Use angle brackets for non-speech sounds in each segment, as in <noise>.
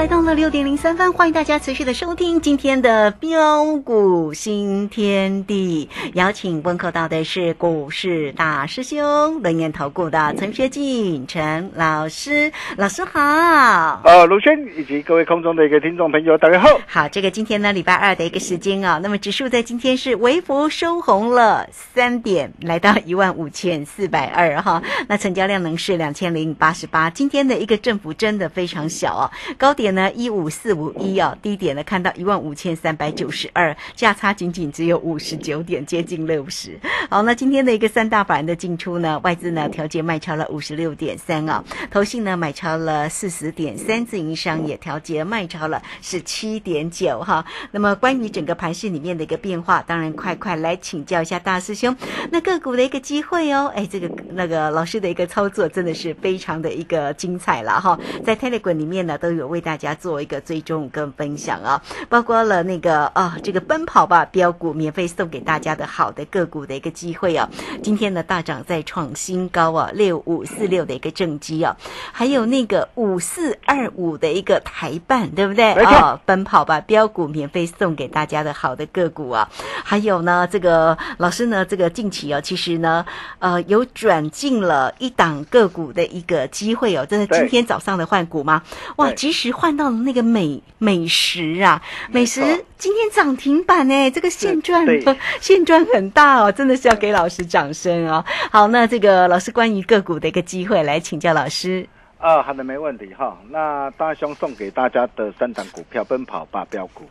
来到了六点零三分，欢迎大家持续的收听今天的标股新天地。邀请问候到的是股市大师兄、轮研投顾的陈学进陈老师，老师好。呃，卢轩以及各位空中的一个听众朋友，大家好。好，这个今天呢，礼拜二的一个时间啊，那么指数在今天是微幅收红了三点，来到一万五千四百二哈。那成交量能是两千零八十八，今天的一个振幅真的非常小啊，高点呢一五四五一啊，低点呢看到一万五千三百九十二，价差仅仅只有五十九点，接近六十。好，那今天的一个三大板的进出呢，外资呢调节卖超了五十六点三啊，投信呢买超了四十点三，自营商也调节卖超了十七点九哈。那么关于整个盘市里面的一个变化，当然快快来请教一下大师兄，那个股的一个机会哦，哎，这个那个老师的一个操作真的是非常的一个精彩了哈，在 Telegram 里面呢都有为大家做一个追踪跟分享啊，包括了那个啊这个奔跑吧标股免费送给大家的好的个股的一个机会啊，今天呢大涨再创新高啊，六五四六的一个正机啊，还有那个五四二五的一个台办，对不对？啊，奔跑吧标股免费送给大家的好的个股啊，还有呢这个老师呢这个近期啊，其实呢呃有转进了一档个股的一个机会哦，真的今天早上的换股吗？哇，及时换到了那个美美食啊，美食今天涨停板哎，这个现赚 <laughs> 现赚很大哦，真的是要给老师掌声哦。好，那这个老师关于个股的一个机会来请教老师。啊，好的，没问题哈。那大兄送给大家的三档股票，奔跑吧标股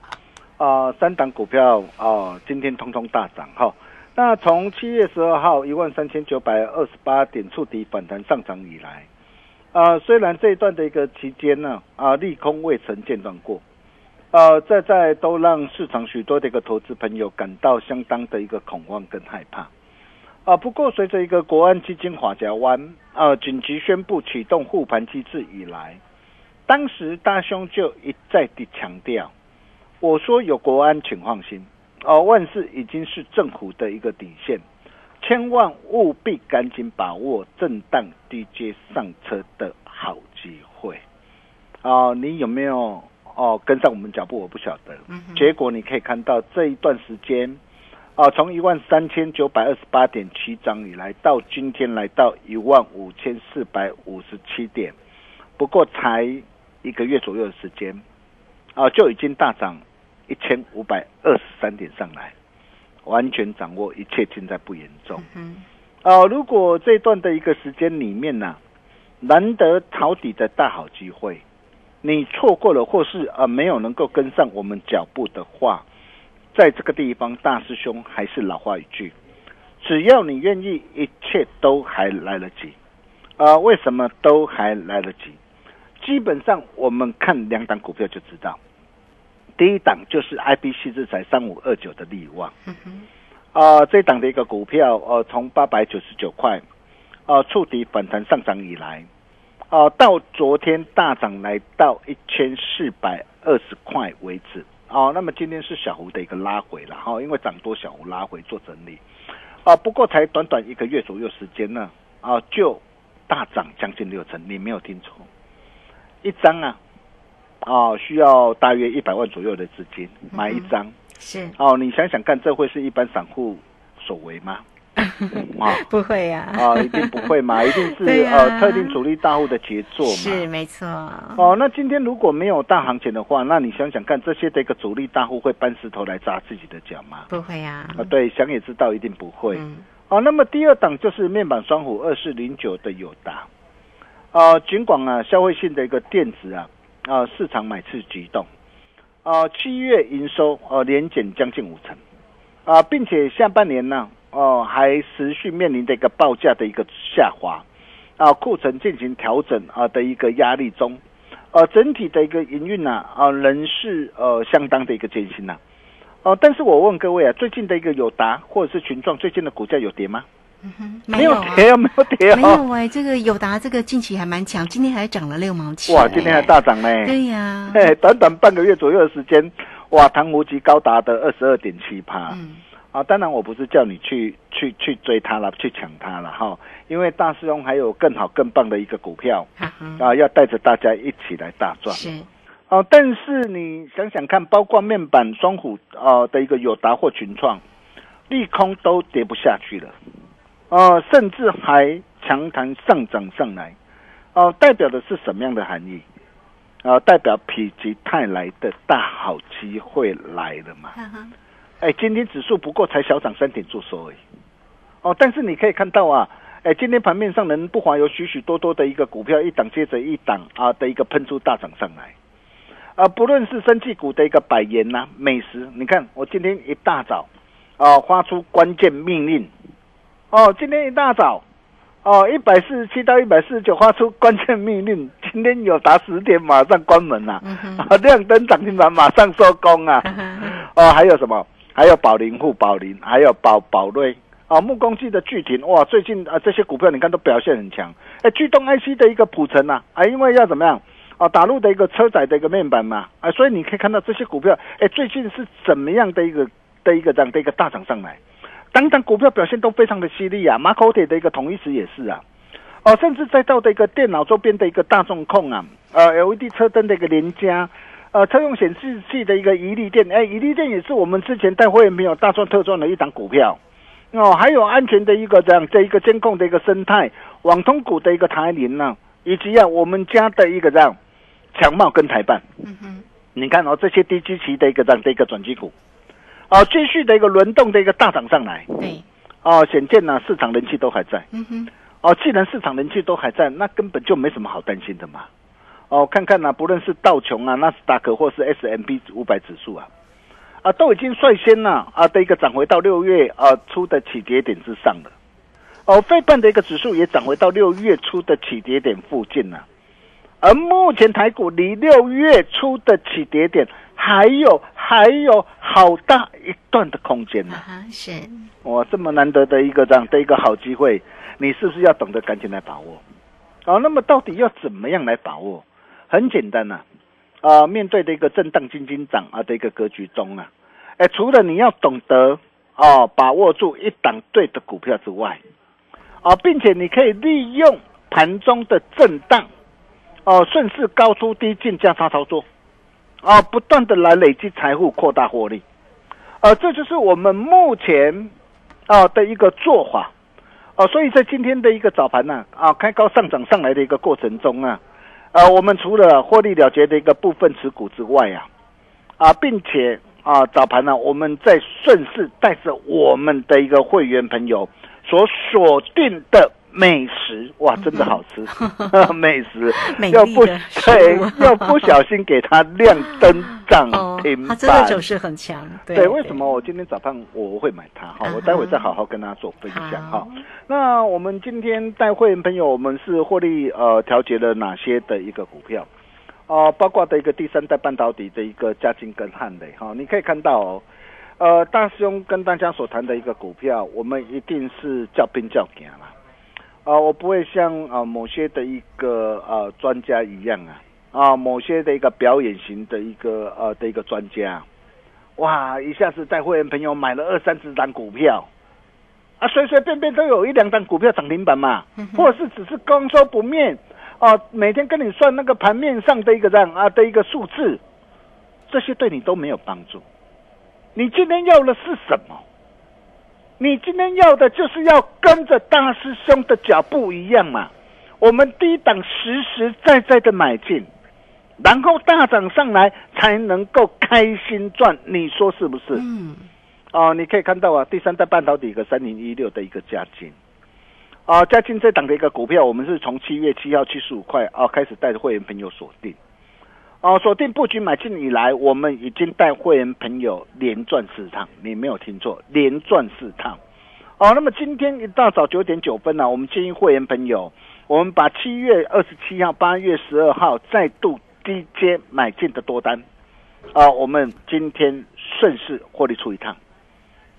啊，三档股票啊，今天通通大涨哈。那从七月十二号一万三千九百二十八点触底反弹上涨以来，呃，虽然这一段的一个期间呢，啊，利空未曾间断过，呃，在在都让市场许多的一个投资朋友感到相当的一个恐慌跟害怕，啊，不过随着一个国安基金华家湾呃紧急宣布启动护盘机制以来，当时大兄就一再的强调，我说有国安请放心，哦，万事已经是政府的一个底线。千万务必赶紧把握震荡低阶上车的好机会啊！你有没有哦跟上我们脚步？我不晓得。结果你可以看到这一段时间啊，从一万三千九百二十八点七涨以来，到今天来到一万五千四百五十七点，不过才一个月左右的时间啊，就已经大涨一千五百二十三点上来。完全掌握一切，尽在不言中。嗯，哦，如果这段的一个时间里面呢，难得抄底的大好机会，你错过了，或是呃没有能够跟上我们脚步的话，在这个地方，大师兄还是老话一句，只要你愿意，一切都还来得及。啊，为什么都还来得及？基本上我们看两档股票就知道。第一档就是 I B C 制裁三五二九的利旺，啊，这档的一个股票，呃，从八百九十九块，啊，触底反弹上涨以来，啊，到昨天大涨来到一千四百二十块为止，啊，那么今天是小胡的一个拉回了，哈，因为涨多小胡拉回做整理，啊，不过才短短一个月左右时间呢，啊，就大涨将近六成，你没有听错，一张啊。哦，需要大约一百万左右的资金买一张，是哦，你想想看，这会是一般散户所为吗？<laughs> 啊，不会呀，啊，一定不会嘛，<laughs> 一定是呃特定主力大户的杰作嘛，是没错。哦，那今天如果没有大行情的话，那你想想看，这些的一个主力大户会搬石头来砸自己的脚吗？不会呀，啊，对，想也知道一定不会。哦，那么第二档就是面板双虎二四零九的友达，啊，尽管啊消费性的一个电子啊。啊，市场买次激动，啊，七月营收呃连减将近五成，啊，并且下半年呢，哦还持续面临的一个报价的一个下滑，啊，库存进行调整啊的一个压力中，呃，整体的一个营运呢，啊仍是呃相当的一个艰辛呐，哦，但是我问各位啊，最近的一个友达或者是群创最近的股价有跌吗？没有跌啊，没有跌啊，没有哎，这个友达这个近期还蛮强，今天还涨了六毛钱。哇，今天还大涨呢。对呀，哎，短短半个月左右的时间，哇，唐无极高达的二十二点七趴。嗯，啊，当然我不是叫你去去去追它了，去抢它了哈，因为大师兄还有更好更棒的一个股票啊，要带着大家一起来大赚。是哦，但是你想想看，包括面板双虎呃的一个友达或群创，利空都跌不下去了，哦，甚至还强弹上涨上来，哦，代表的是什么样的含义？啊，代表否极泰来的大好机会来了嘛？哎，今天指数不过才小涨三点做收而已，哦，但是你可以看到啊，哎，今天盘面上能不乏有许许多多的一个股票一档接着一档啊的一个喷出大涨上来，啊，不论是生技股的一个百元呐、美食，你看我今天一大早啊发出关键命令，哦，今天一大早。哦，一百四十七到一百四十九发出关键命令，<laughs> 今天有达十点马上关门呐、啊，<laughs> 亮灯涨停板马上收工啊！哦，还有什么？还有宝林富、宝林，还有宝宝瑞啊，木工机的巨停哇，最近啊这些股票你看都表现很强。哎，巨动 IC 的一个普成呐，啊，因为要怎么样啊，打入的一个车载的一个面板嘛，啊，所以你可以看到这些股票，哎，最近是怎么样的一个的一个这样的一个大涨上来。等等，股票表现都非常的犀利啊！马口铁的一个统一石也是啊，哦，甚至再到的一个电脑周边的一个大众控啊，呃，LED 车灯的一个联家，呃，车用显示器的一个宜利电，哎，宜利电也是我们之前带会员朋友大赚特赚的一档股票哦，还有安全的一个这样这一个监控的一个生态，网通股的一个台联呢，以及啊我们家的一个这样强茂跟台办，嗯哼，你看哦，这些低基期的一个这样的一个转机股。哦，继续的一个轮动的一个大涨上来，对，哦，显见呢市场人气都还在，嗯哼，哦，既然市场人气都还在，那根本就没什么好担心的嘛，哦，看看呢，不论是道琼啊、纳斯达克或是 S M B 五百指数啊，啊，都已经率先呢啊的一个涨回到六月啊初的起跌点之上了，哦，费半的一个指数也涨回到六月初的起跌点附近了，而目前台股离六月初的起跌点。还有还有好大一段的空间呢！是哇，这么难得的一个这样的一个好机会，你是不是要懂得赶紧来把握？啊，那么到底要怎么样来把握？很简单呐，啊，面对的一个震荡金金涨啊的一个格局中啊，哎，除了你要懂得哦把握住一档对的股票之外，啊，并且你可以利用盘中的震荡，哦，顺势高出低进价差操作。啊，不断的来累积财富，扩大获利，啊，这就是我们目前啊的一个做法，啊，所以在今天的一个早盘呢，啊，开高上涨上来的一个过程中啊，啊，我们除了获利了结的一个部分持股之外啊，啊，并且啊，早盘呢，我们在顺势带着我们的一个会员朋友所锁定的。美食哇，真的好吃！<laughs> <laughs> 美食又不对，<laughs> 又不小心给它亮灯涨停板，真的走势很强。对，为什么我今天早上我会买它？哈，我待会再好好跟大家做分享哈。那我们今天带会员朋友，我们是获利呃调节了哪些的一个股票？哦，包括的一个第三代半导体的一个嘉金跟汉雷哈，你可以看到哦，呃，大师兄跟大家所谈的一个股票，我们一定是叫兵叫将了。啊，我不会像啊某些的一个呃专家一样啊，啊某些的一个表演型的一个呃的一个专家，哇，一下子带会员朋友买了二三十张股票，啊随随便便都有一两张股票涨停板嘛，或者是只是光说不面，啊每天跟你算那个盘面上的一个这样啊的一个数字，这些对你都没有帮助，你今天要的是什么？你今天要的就是要跟着大师兄的脚步一样嘛？我们低档实实在在的买进，然后大涨上来才能够开心赚，你说是不是？嗯。哦，你可以看到啊，第三代半导体一个三零一六的一个加金，啊，加金这档的一个股票，我们是从七月七号七十五块啊开始带着会员朋友锁定，哦，锁定布局买进以来，我们已经带会员朋友连赚四趟，你没有听错，连赚四趟。哦，那么今天一大早九点九分呢，我们建议会员朋友，我们把七月二十七号、八月十二号再度低阶买进的多单，啊，我们今天顺势获利出一趟。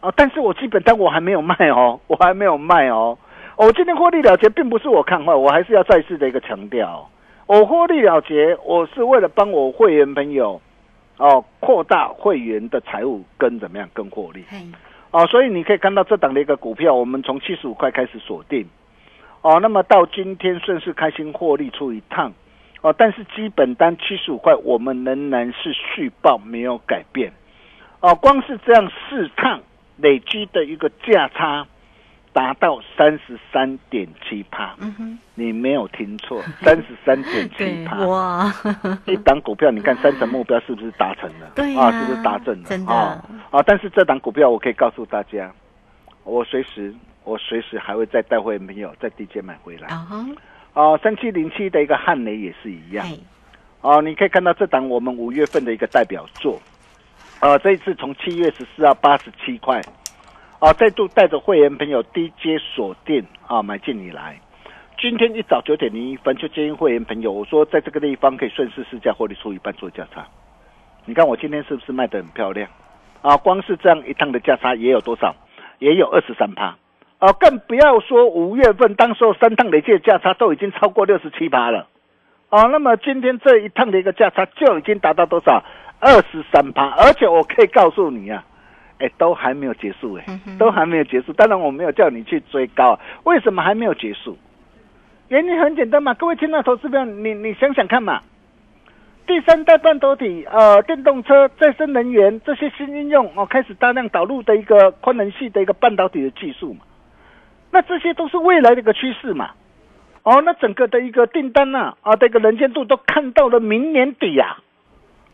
啊，但是我基本单我还没有卖哦，<laughs> 我还没有卖哦。我今天获利了结，并不是我看坏，我还是要再次的一个强调，我获利了结，我是为了帮我会员朋友，哦，扩大会员的财务跟怎么样，跟获利。哦，所以你可以看到这档的一个股票，我们从七十五块开始锁定，哦，那么到今天顺势开心获利出一趟，哦，但是基本单七十五块，我们仍然是续报没有改变，哦，光是这样四趟累积的一个价差达到三十三点七帕，嗯哼，你没有听错，<laughs> 三十三点七对，帕，哇，<laughs> 一档股票，你看三成目标是不是达成了？对呀啊，是不是达成了？真的啊啊！但是这档股票，我可以告诉大家，我随时我随时还会再带回朋友在低阶买回来。啊哈，哦，三七零七的一个汉雷也是一样。嘿，哦，你可以看到这档我们五月份的一个代表作，呃，这一次从七月十四号八十七块，啊，再度带着会员朋友低阶锁定啊买进以来，今天一早九点零一分就建议会员朋友，我说在这个地方可以顺势试价获利出一半做价差，你看我今天是不是卖得很漂亮？啊，光是这样一趟的价差也有多少？也有二十三趴。啊，更不要说五月份当时候三趟累计的价差都已经超过六十七趴了。啊，那么今天这一趟的一个价差就已经达到多少？二十三趴，而且我可以告诉你啊，哎，都还没有结束哎、嗯都还没有结束。当然我没有叫你去追高，为什么还没有结束？原因很简单嘛，各位听到投资朋友，你你想想看嘛，第三代半导体、呃电动车、再生能源这些新应用哦，开始大量导入的一个宽能系的一个半导体的技术嘛，那这些都是未来的一个趋势嘛。哦，那整个的一个订单呐、啊，这个能见度都看到了明年底呀、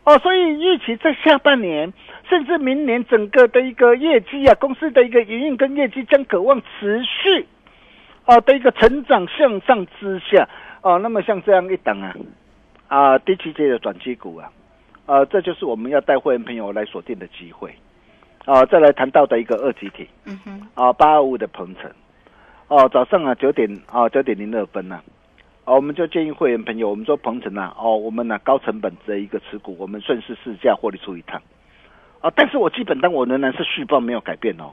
哦，所以预期在下半年，甚至明年整个的一个业绩啊，公司的一个营运跟业绩将渴望持续哦的一个成长向上之下，哦，那么像这样一档啊，啊第七阶的转机股啊，啊，这就是我们要带会员朋友来锁定的机会，啊，再来谈到的一个二级体嗯哼，啊，八二五的鹏程，哦，早上啊九点啊九点零二分呐、哦，我们就建议会员朋友，我们说鹏程啊，哦，我们呢、高成本的一个持股，我们顺势试价获利出一趟，啊，但是我基本单我仍然是续报没有改变哦。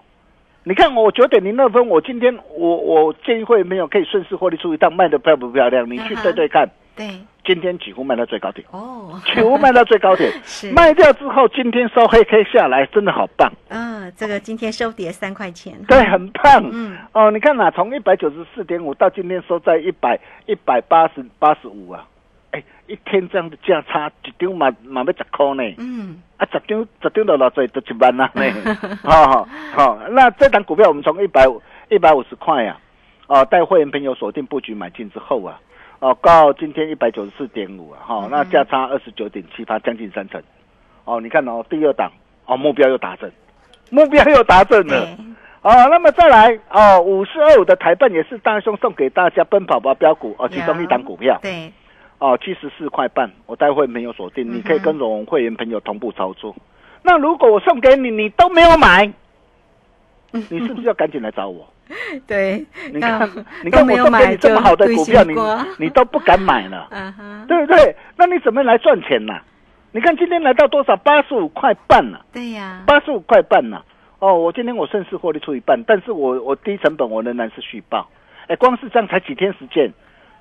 你看我九点零二分，我今天我我建议会员朋友可以顺势获利出一趟，卖的漂不漂亮？你去对对看，对，今天几乎卖到最高点，哦，几乎卖到最高点，<laughs> 是，卖掉之后，今天收黑 K 下来，真的好棒，嗯，这个今天收跌三块钱，对，很棒。嗯，哦，你看呐、从一百九十四点五到今天收在一百一百八十八十五啊，哎，一天这样的价差，一张嘛嘛要十块呢，嗯，啊，十张十张就偌济，就一万啊呢，好 <laughs> 好，那这档股票我们从一百一百五十块呀、啊，哦，带会员朋友锁定布局买进之后啊，哦，到今天一百九十四点五啊，哈、嗯那价差二十九点七八，将近三成，哦，你看哦，第二档哦，目标又达成，目标又达成了。哦，那么再来哦，五四二五的台办也是大兄送给大家奔跑吧标股哦，其中一档股票。对，哦，七十四块半，我待会没有锁定，嗯你可以跟我们会员朋友同步操作。那如果我送给你，你都没有买，你是不是要赶紧来找我？<laughs> 对，你看啊，<laughs> 你看我送给都没有买你这么好的股票，你你都不敢买了，<laughs> 对不对？那你怎么来赚钱呢？你看今天来到多少？八十五块半了。对呀，八十五块半呐、哦，我今天我顺势获利出一半，但是我我低成本我仍然是续报。哎，光是这样才几天时间，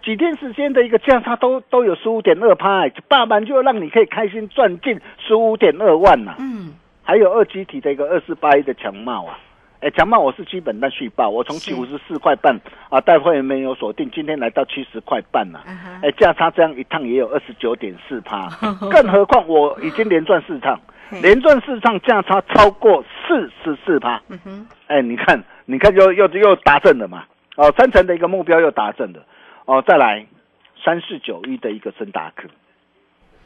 几天时间的一个价差都都有十五点二趴，哎大盘就让你可以开心赚进十五点二万呐、嗯，还有二基体的一个二四八一的强茂啊，哎，强茂我是基本单续报，我从是。五十四块半啊，带会员没有锁定，今天来到七十块半呐、哎，价差这样一趟也有二十九点四趴，<laughs> 更何况我已经连赚四趟，<laughs> 嘿连赚四趟价差超过四十四趴，嗯哼，哎，你看，你看又又又达阵了嘛，哦，三成的一个目标又达阵了，哦，再来三四九一的一个深达克，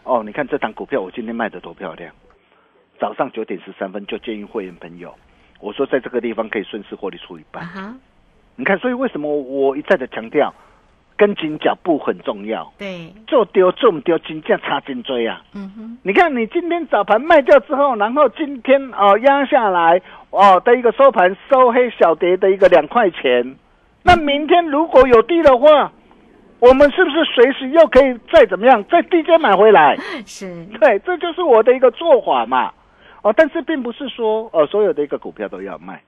哦，你看这档股票我今天卖的多漂亮，早上九点十三分就建议会员朋友，我说在这个地方可以顺势获利出一半。你看，所以为什么我一再的强调，跟紧脚步很重要，对，做丢做唔丢，金价差真追啊。嗯哼，你看，你今天早盘卖掉之后，然后今天哦压下来哦的一个收盘收黑小跌的一个两块钱，那明天如果有低的话，我们是不是随时又可以再怎么样，在低阶买回来？<laughs> 是，对，这就是我的一个做法嘛。哦，但是并不是说呃所有的一个股票都要卖，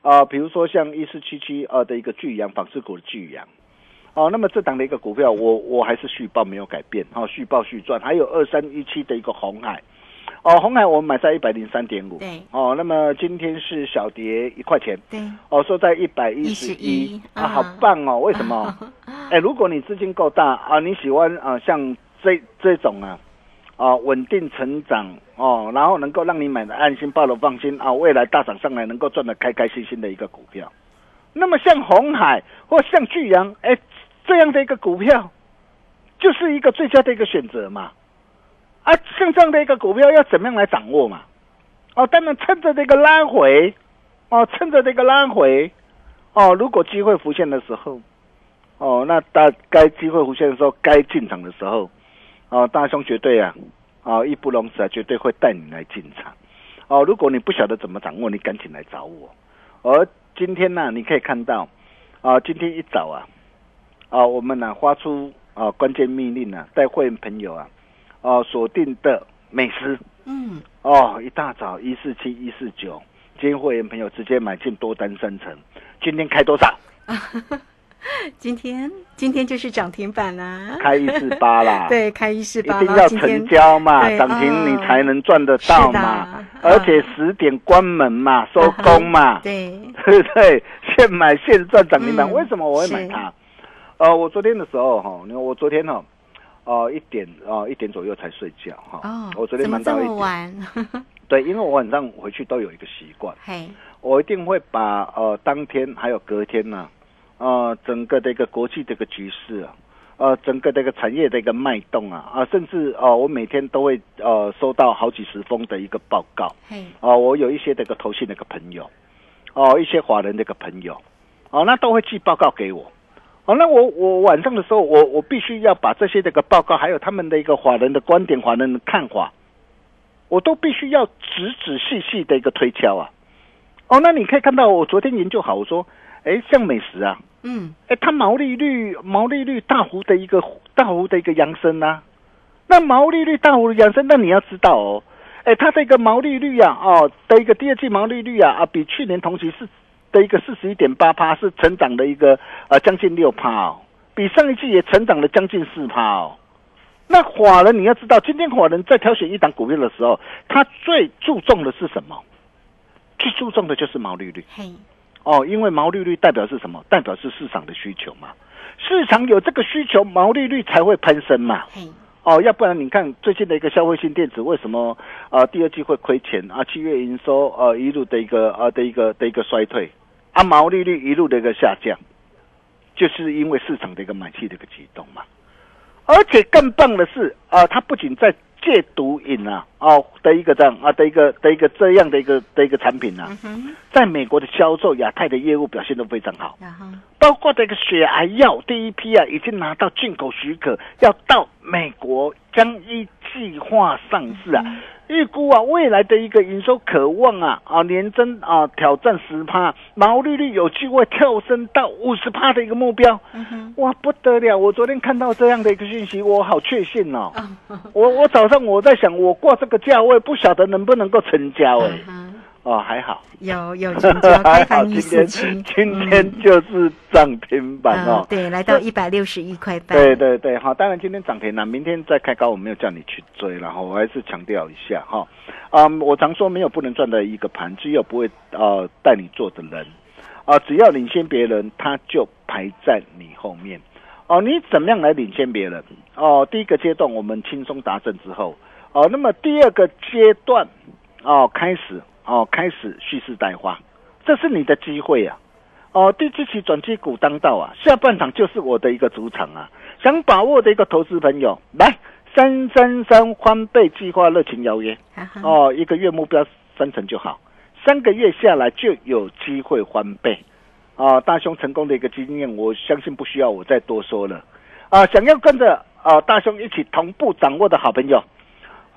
啊、比如说像一四七七二的一个巨阳纺织股的巨阳，哦，那么这档的一个股票我我还是续报没有改变，哦，续报续赚，还有二三一七的一个红海，哦，红海我们买在一百零三点五，对哦，那么今天是小跌一块钱，对，哦，说在一百一十一啊，好棒哦！为什么？<laughs> 哎，如果你资金够大啊，你喜欢啊，像这这种啊，啊稳定成长哦，然后能够让你买的安心、抱的放心啊，未来大涨上来能够赚的开开心心的一个股票。那么像红海或像巨阳，哎，这样的一个股票，就是一个最佳的一个选择嘛。啊，像这样的一个股票要怎么样来掌握嘛？哦，当然趁着这个拉回，哦，趁着这个拉回，哦，如果机会浮现的时候，哦，那大该机会浮现的时候，该进场的时候，哦，大兄绝对啊，哦，义不容辞啊，绝对会带你来进场。哦，如果你不晓得怎么掌握，你赶紧来找我。而今天呢，你可以看到，啊，今天一早啊，啊，我们呢发出啊关键命令呢，带会员朋友啊。哦，锁定的美食，嗯，哦，一大早一四七一四九，今天会员朋友直接买进多单三成，今天开多少？<laughs> <laughs> 今天今天就是涨停板啦，开一四八啦，<laughs> 对，开一四八，一定要成交嘛，涨停你才能赚得到嘛，而且十点关门嘛，收工嘛，对，对 <laughs> 不对？现买现赚涨停板，为什么我会买它？呃，我昨天的时候哈，你看我昨天哈。哦，一点哦，一点左右才睡觉哈。哦，我昨天蛮到一点。对，因为我晚上回去都有一个习惯，嘿，我一定会把呃当天还有隔天呢，呃整个的一个国际的一个局势啊，呃整个的一个产业的一个脉动啊啊，甚至哦我每天都会呃收到好几十封的一个报告，嘿，哦我有一些这个投信的一个朋友，哦一些华人的一个朋友，哦那都会寄报告给我。哦，那我我晚上的时候，我我必须要把这些这个报告，还有他们的一个法人的观点、法人的看法，我都必须要仔仔细细的一个推敲啊。哦，那你可以看到，我昨天研究好，我说，哎，像美食啊，嗯，哎，它毛利率毛利率大幅的一个大幅的一个扬升啊。那毛利率大幅的扬升，那你要知道哦，哎，它这个毛利率啊，哦的一个第二季毛利率啊，啊，比去年同期是。的一个四十一点八趴是成长的一个呃将近六趴哦，比上一季也成长了将近四趴哦。那华人你要知道，今天华人在挑选一档股票的时候，他最注重的是什么？最注重的就是毛利率。嘿，哦，因为毛利率代表是什么？代表是市场的需求嘛。市场有这个需求，毛利率才会攀升嘛。嘿，哦，要不然你看最近的一个消费性电子为什么啊第二季会亏钱啊？七月营收呃一路的一个呃的一个的一个衰退。啊，毛利率一路的一个下降，就是因为市场的一个买气的一个启动嘛。而且更棒的是，啊，它不仅在戒毒瘾啊，哦的一个这样啊的一个的一个这样的一个的一个产品呢，在美国的销售，亚太的业务表现都非常好。包括这个血癌药第一批啊，已经拿到进口许可，要到美国将一计划上市啊。预估啊，未来的一个营收渴望啊啊年增啊挑战十趴，毛利率有机会跳升到五十趴的一个目标，哇不得了！我昨天看到这样的一个讯息，我好确信哦。我我早上我在想，我挂这个价位，不晓得能不能够成交哎。哦，还好，有有成交，<laughs> 开盘一四七，今天就是涨停板哦。对，来到一百六十一块半。对对对，好，当然今天涨停了，明天再开高，我没有叫你去追，然后我还是强调一下哈。啊，我常说没有不能赚的一个盘，只有不会呃带你做的人啊，只要领先别人，他就排在你后面。哦，你怎么样来领先别人？哦，第一个阶段我们轻松达阵之后，哦，那么第二个阶段哦开始。哦，开始蓄势待发，这是你的机会啊！哦，第七期转机股当道啊，下半场就是我的一个主场啊！想把握的一个投资朋友，来三三三翻倍计划热情邀约哦，一个月目标三成就好，三个月下来就有机会翻倍啊！大兄成功的一个经验，我相信不需要我再多说了啊！想要跟着啊大兄一起同步掌握的好朋友，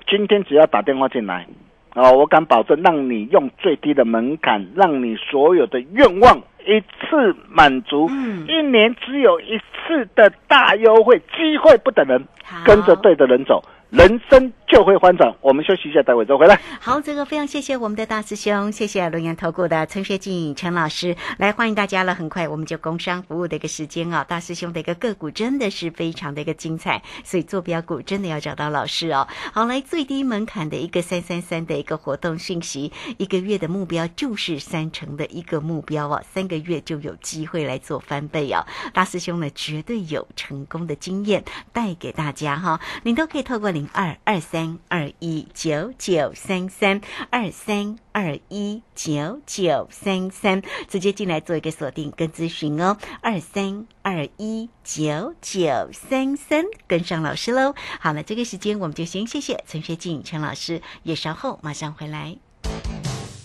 今天只要打电话进来。哦，我敢保证，让你用最低的门槛，让你所有的愿望一次满足。嗯，一年只有一次的大优惠机会，不等人，跟着对的人走，人生就会翻转。我们休息一下，待会再回来。好，这个非常谢谢我们的大师兄，谢谢龙岩投顾的陈学静陈老师，来欢迎大家了。很快我们就工商服务的一个时间啊，大师兄的一个个股真的是非常的一个精彩，所以做标股真的要找到老师哦。好，来最低门槛的一个三三三的一个活动讯息，一个月的目标就是三成的一个目标哦，三个月就有机会来做翻倍哦。大师兄呢绝对有成功的经验带给大家哈，您都可以透过零二二三三二一九九三三二三二一九九三三直接进来做一个锁定跟咨询哦，二三二一九九三三跟上老师喽。好了，这个时间我们就先谢谢陈学静陈老师，也稍后马上回来。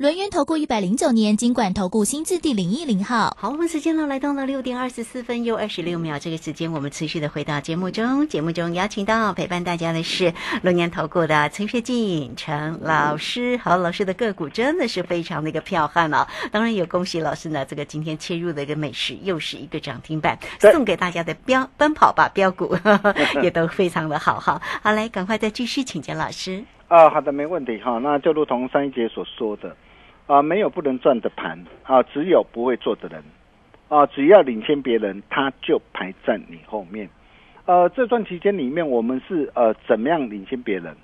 轮源投顾一百零九年金管投顾新字第零一零号，好，我们时间呢来到了六点二十四分又二十六秒，这个时间我们持续的回到节目中，节目中邀请到陪伴大家的是轮源投顾的陈学进陈老师，好，老师的个股真的是非常的一个彪悍哦，当然有恭喜老师呢，这个今天切入的一个美食又是一个涨停板，送给大家的标奔跑吧标股。<laughs> 也都非常的好哈，好来赶快再继续请教老师。啊，好的没问题哈，那就如同上一节所说的。啊，没有不能赚的盘啊，只有不会做的人啊。只要领先别人，他就排在你后面。呃，这段期间里面，我们是呃怎么样领先别人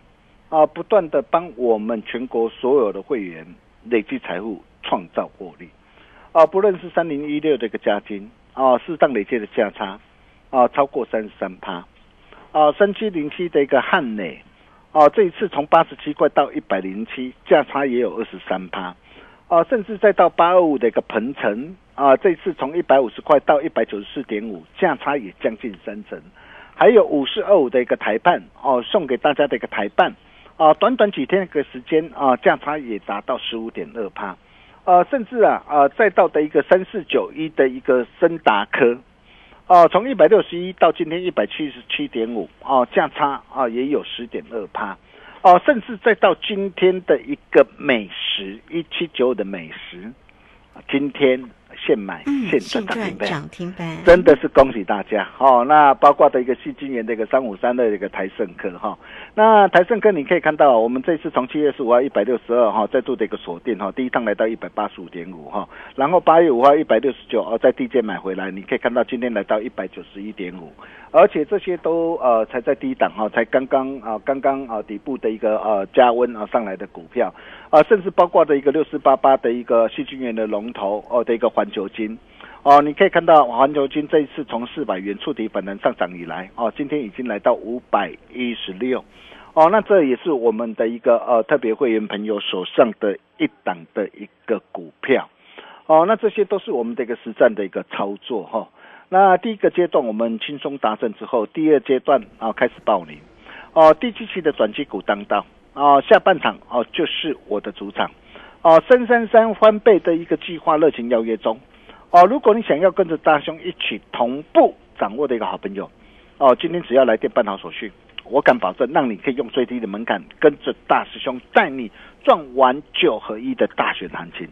啊？不断的帮我们全国所有的会员累积财富，创造获利啊。不论是三零一六的一个加金啊，适当累积的价差啊，超过三十三趴啊。三七零七的一个汉磊啊，这一次从八十七块到一百零七，价差也有二十三趴。啊，甚至再到八二五的一个鹏程啊，这次从一百五十块到一百九十四点五，价差也将近三成。还有五四二五的一个台办哦，送给大家的一个台办啊，短短几天的时间啊，价差也达到十五点二帕。啊，甚至啊啊，再到的一个三四九一的一个森达科啊，从一百六十一到今天一百七十七点五啊，价差啊也有十点二趴。哦，甚至再到今天的一个美食一七九的美食，今天。现买现赚涨停板，真的是恭喜大家。哦！那包括的一个细金元的一个三五三的一个台盛科哈，那台盛科你可以看到，我们这次从七月十五号一百六十二哈再度的一个锁定哈，第一趟来到一百八十五点五哈，然后八月五号一百六十九哦，在低阶买回来，你可以看到今天来到一百九十一点五，而且这些都呃才在低档哈，才刚刚啊刚刚啊底部的一个呃加温啊上来的股票啊，甚至包括的一个六四八八的一个细菌源的龙头哦的一个环。球金，哦，你可以看到环球金这一次从四百元触底反弹上涨以来，哦，今天已经来到五百一十六，哦，那这也是我们的一个呃特别会员朋友手上的一档的一个股票，哦，那这些都是我们的一个实战的一个操作哈。那第一个阶段我们轻松达成之后，第二阶段啊开始报名，哦，第七期的转机股当道，哦，下半场哦就是我的主场。哦，三三三翻倍的一个计划热情邀约中，哦，如果你想要跟着大兄一起同步掌握的一个好朋友，哦，今天只要来电办好手续，我敢保证让你可以用最低的门槛跟着大师兄带你赚完九合一的大选行情，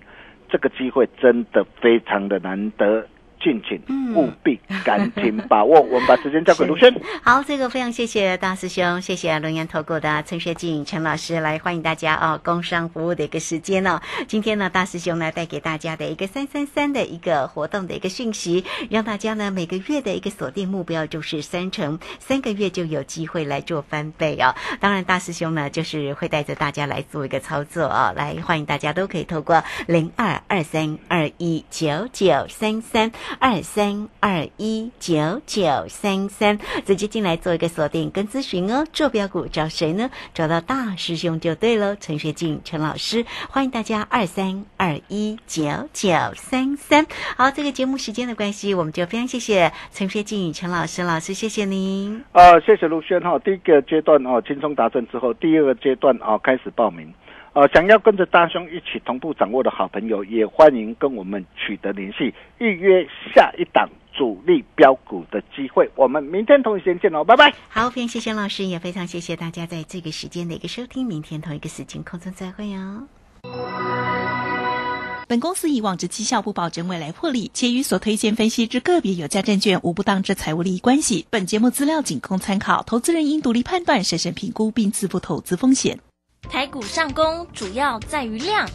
这个机会真的非常的难得。敬请嗯务必赶紧把握。<laughs> 我们把时间交给卢轩。好，这个非常谢谢大师兄，谢谢龙岩投顾的陈学静陈老师来欢迎大家哦，工商服务的一个时间哦。今天呢，大师兄呢带给大家的一个三三三的一个活动的一个讯息，让大家呢每个月的一个锁定目标就是三成，三个月就有机会来做翻倍哦。当然，大师兄呢就是会带着大家来做一个操作哦，来欢迎大家都可以透过零二二三二一九九三三二三二一九九三三，直接进来做一个锁定跟咨询哦。坐标股找谁呢？找到大师兄就对了，陈学静陈老师，欢迎大家二三二一九九三三。好，这个节目时间的关系，我们就非常谢谢陈学静陈老师老师，谢谢您。呃，谢谢卢轩哈。第一个阶段哦，轻松达成之后，第二个阶段哦，开始报名。呃，想要跟着大兄一起同步掌握的好朋友，也欢迎跟我们取得联系，预约下一档主力标股的机会。我们明天同一时间见喽，拜拜。好，非常谢谢老师，也非常谢谢大家在这个时间的一个收听。明天同一个时间空中再会哦。本公司以往之绩效不保证未来获利，且与所推荐分析之个别有价证券无不当之财务利益关系。本节目资料仅供参考，投资人应独立判断、审慎评估并自负投资风险。排骨上攻主要在于量。